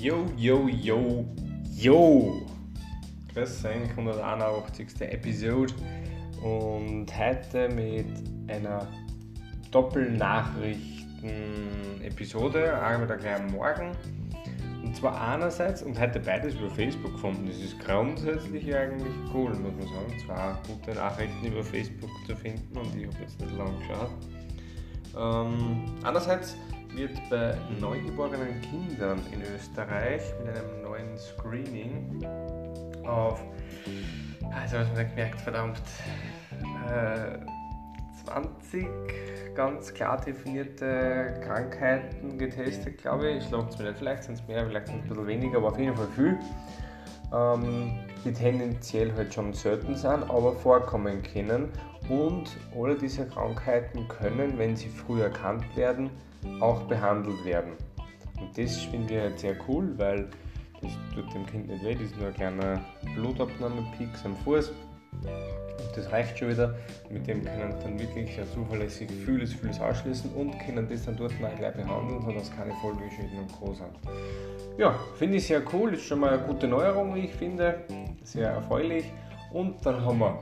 Yo, yo, yo, yo! Grüß euch, 181. Episode und heute mit einer Doppelnachrichten-Episode, einmal gleich am Morgen. Und zwar einerseits, und heute beides über Facebook gefunden, das ist grundsätzlich eigentlich cool, muss man sagen. Zwei gute Nachrichten über Facebook zu finden und ich habe jetzt nicht lange geschaut. Ähm, andererseits wird bei neugeborenen Kindern in Österreich mit einem neuen Screening auf, also was man gemerkt, verdammt, äh, 20 ganz klar definierte Krankheiten getestet, glaube ich. Ich schlage es mir nicht, vielleicht sind es mehr, vielleicht sind es ein bisschen weniger, aber auf jeden Fall viel. Ähm, die tendenziell halt schon selten sind, aber vorkommen können. Und alle diese Krankheiten können, wenn sie früh erkannt werden, auch behandelt werden. Und das finde ich halt sehr cool, weil das tut dem Kind nicht weh, das ist nur ein kleiner Blutabnahmepieks am Fuß. Und das reicht schon wieder. Mit dem können dann wirklich sehr zuverlässig vieles, vieles ausschließen und können das dann dort auch gleich behandeln, sodass keine Folgeschäden und Co. sind. Ja, finde ich sehr cool, ist schon mal eine gute Neuerung, wie ich finde. Sehr erfreulich. Und dann haben wir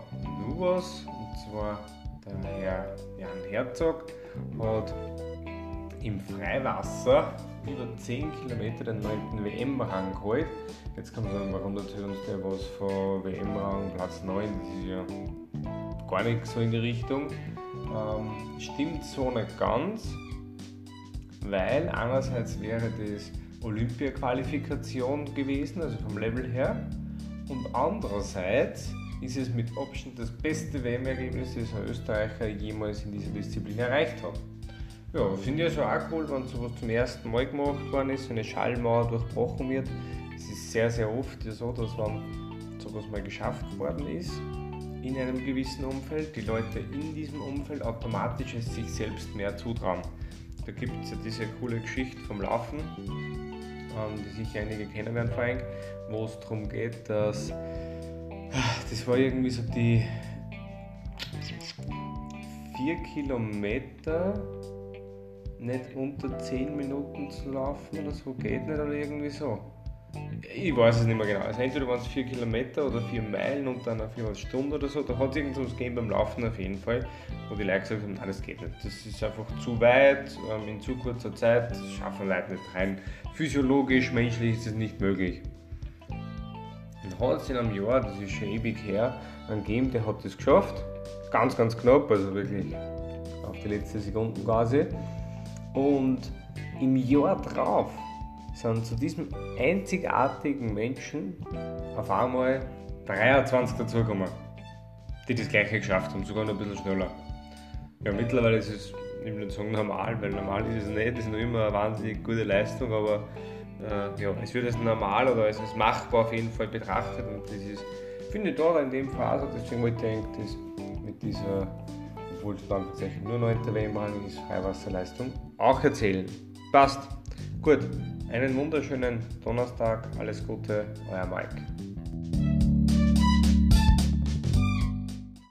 nur was, und zwar der Herr Jan Herzog hat im Freiwasser über 10 Kilometer den 9. WM-Rang geholt. Jetzt kann man sagen, warum erzählt uns der was von WM-Rang Platz 9? Das ist ja gar nichts so in die Richtung. Ähm, stimmt so nicht ganz, weil einerseits wäre das Olympia-Qualifikation gewesen, also vom Level her, und andererseits ist es mit Abstand das beste WM-Ergebnis, das ein Österreicher jemals in dieser Disziplin erreicht hat. Ja, finde ich also auch cool, wenn sowas zum ersten Mal gemacht worden ist, wenn eine Schallmauer durchbrochen wird. Es ist sehr, sehr oft so, dass wenn sowas mal geschafft worden ist, in einem gewissen Umfeld, die Leute in diesem Umfeld automatisch es sich selbst mehr zutrauen. Da gibt es ja diese coole Geschichte vom Laufen, ähm, die sicher einige kennen werden vor allem, wo es darum geht, dass das war irgendwie so die 4 Kilometer nicht unter 10 Minuten zu laufen oder so, geht nicht oder irgendwie so. Ich weiß es nicht mehr genau. Also entweder waren es 4 Kilometer oder 4 Meilen und dann eine Viertelstunde oder so. Da hat es irgendwas gegeben beim Laufen auf jeden Fall, wo die Leute gesagt haben, nein, das geht nicht. Das ist einfach zu weit, ähm, in zu kurzer Zeit, das schaffen Leute nicht rein. Physiologisch, menschlich ist es nicht möglich. Dann hat es in einem Jahr, das ist schon ewig her, einen gegeben, der hat das geschafft. Ganz, ganz knapp, also wirklich auf die letzte Sekunde quasi. Und im Jahr drauf sind zu diesem einzigartigen Menschen auf einmal 23 dazugekommen, die das gleiche geschafft haben, sogar noch ein bisschen schneller. Ja, mittlerweile ist es, ich will nicht sagen normal, weil normal ist es nicht, das ist noch immer eine wahnsinnig gute Leistung, aber äh, ja, es wird als normal oder als, machbar auf jeden Fall betrachtet und das ist, finde ich da in dem Fall so, deswegen wollte ich das mit dieser dann tatsächlich nur 9. WM-Rang ist, Freiwasserleistung, auch erzählen. Passt. Gut, einen wunderschönen Donnerstag, alles Gute, euer Mike.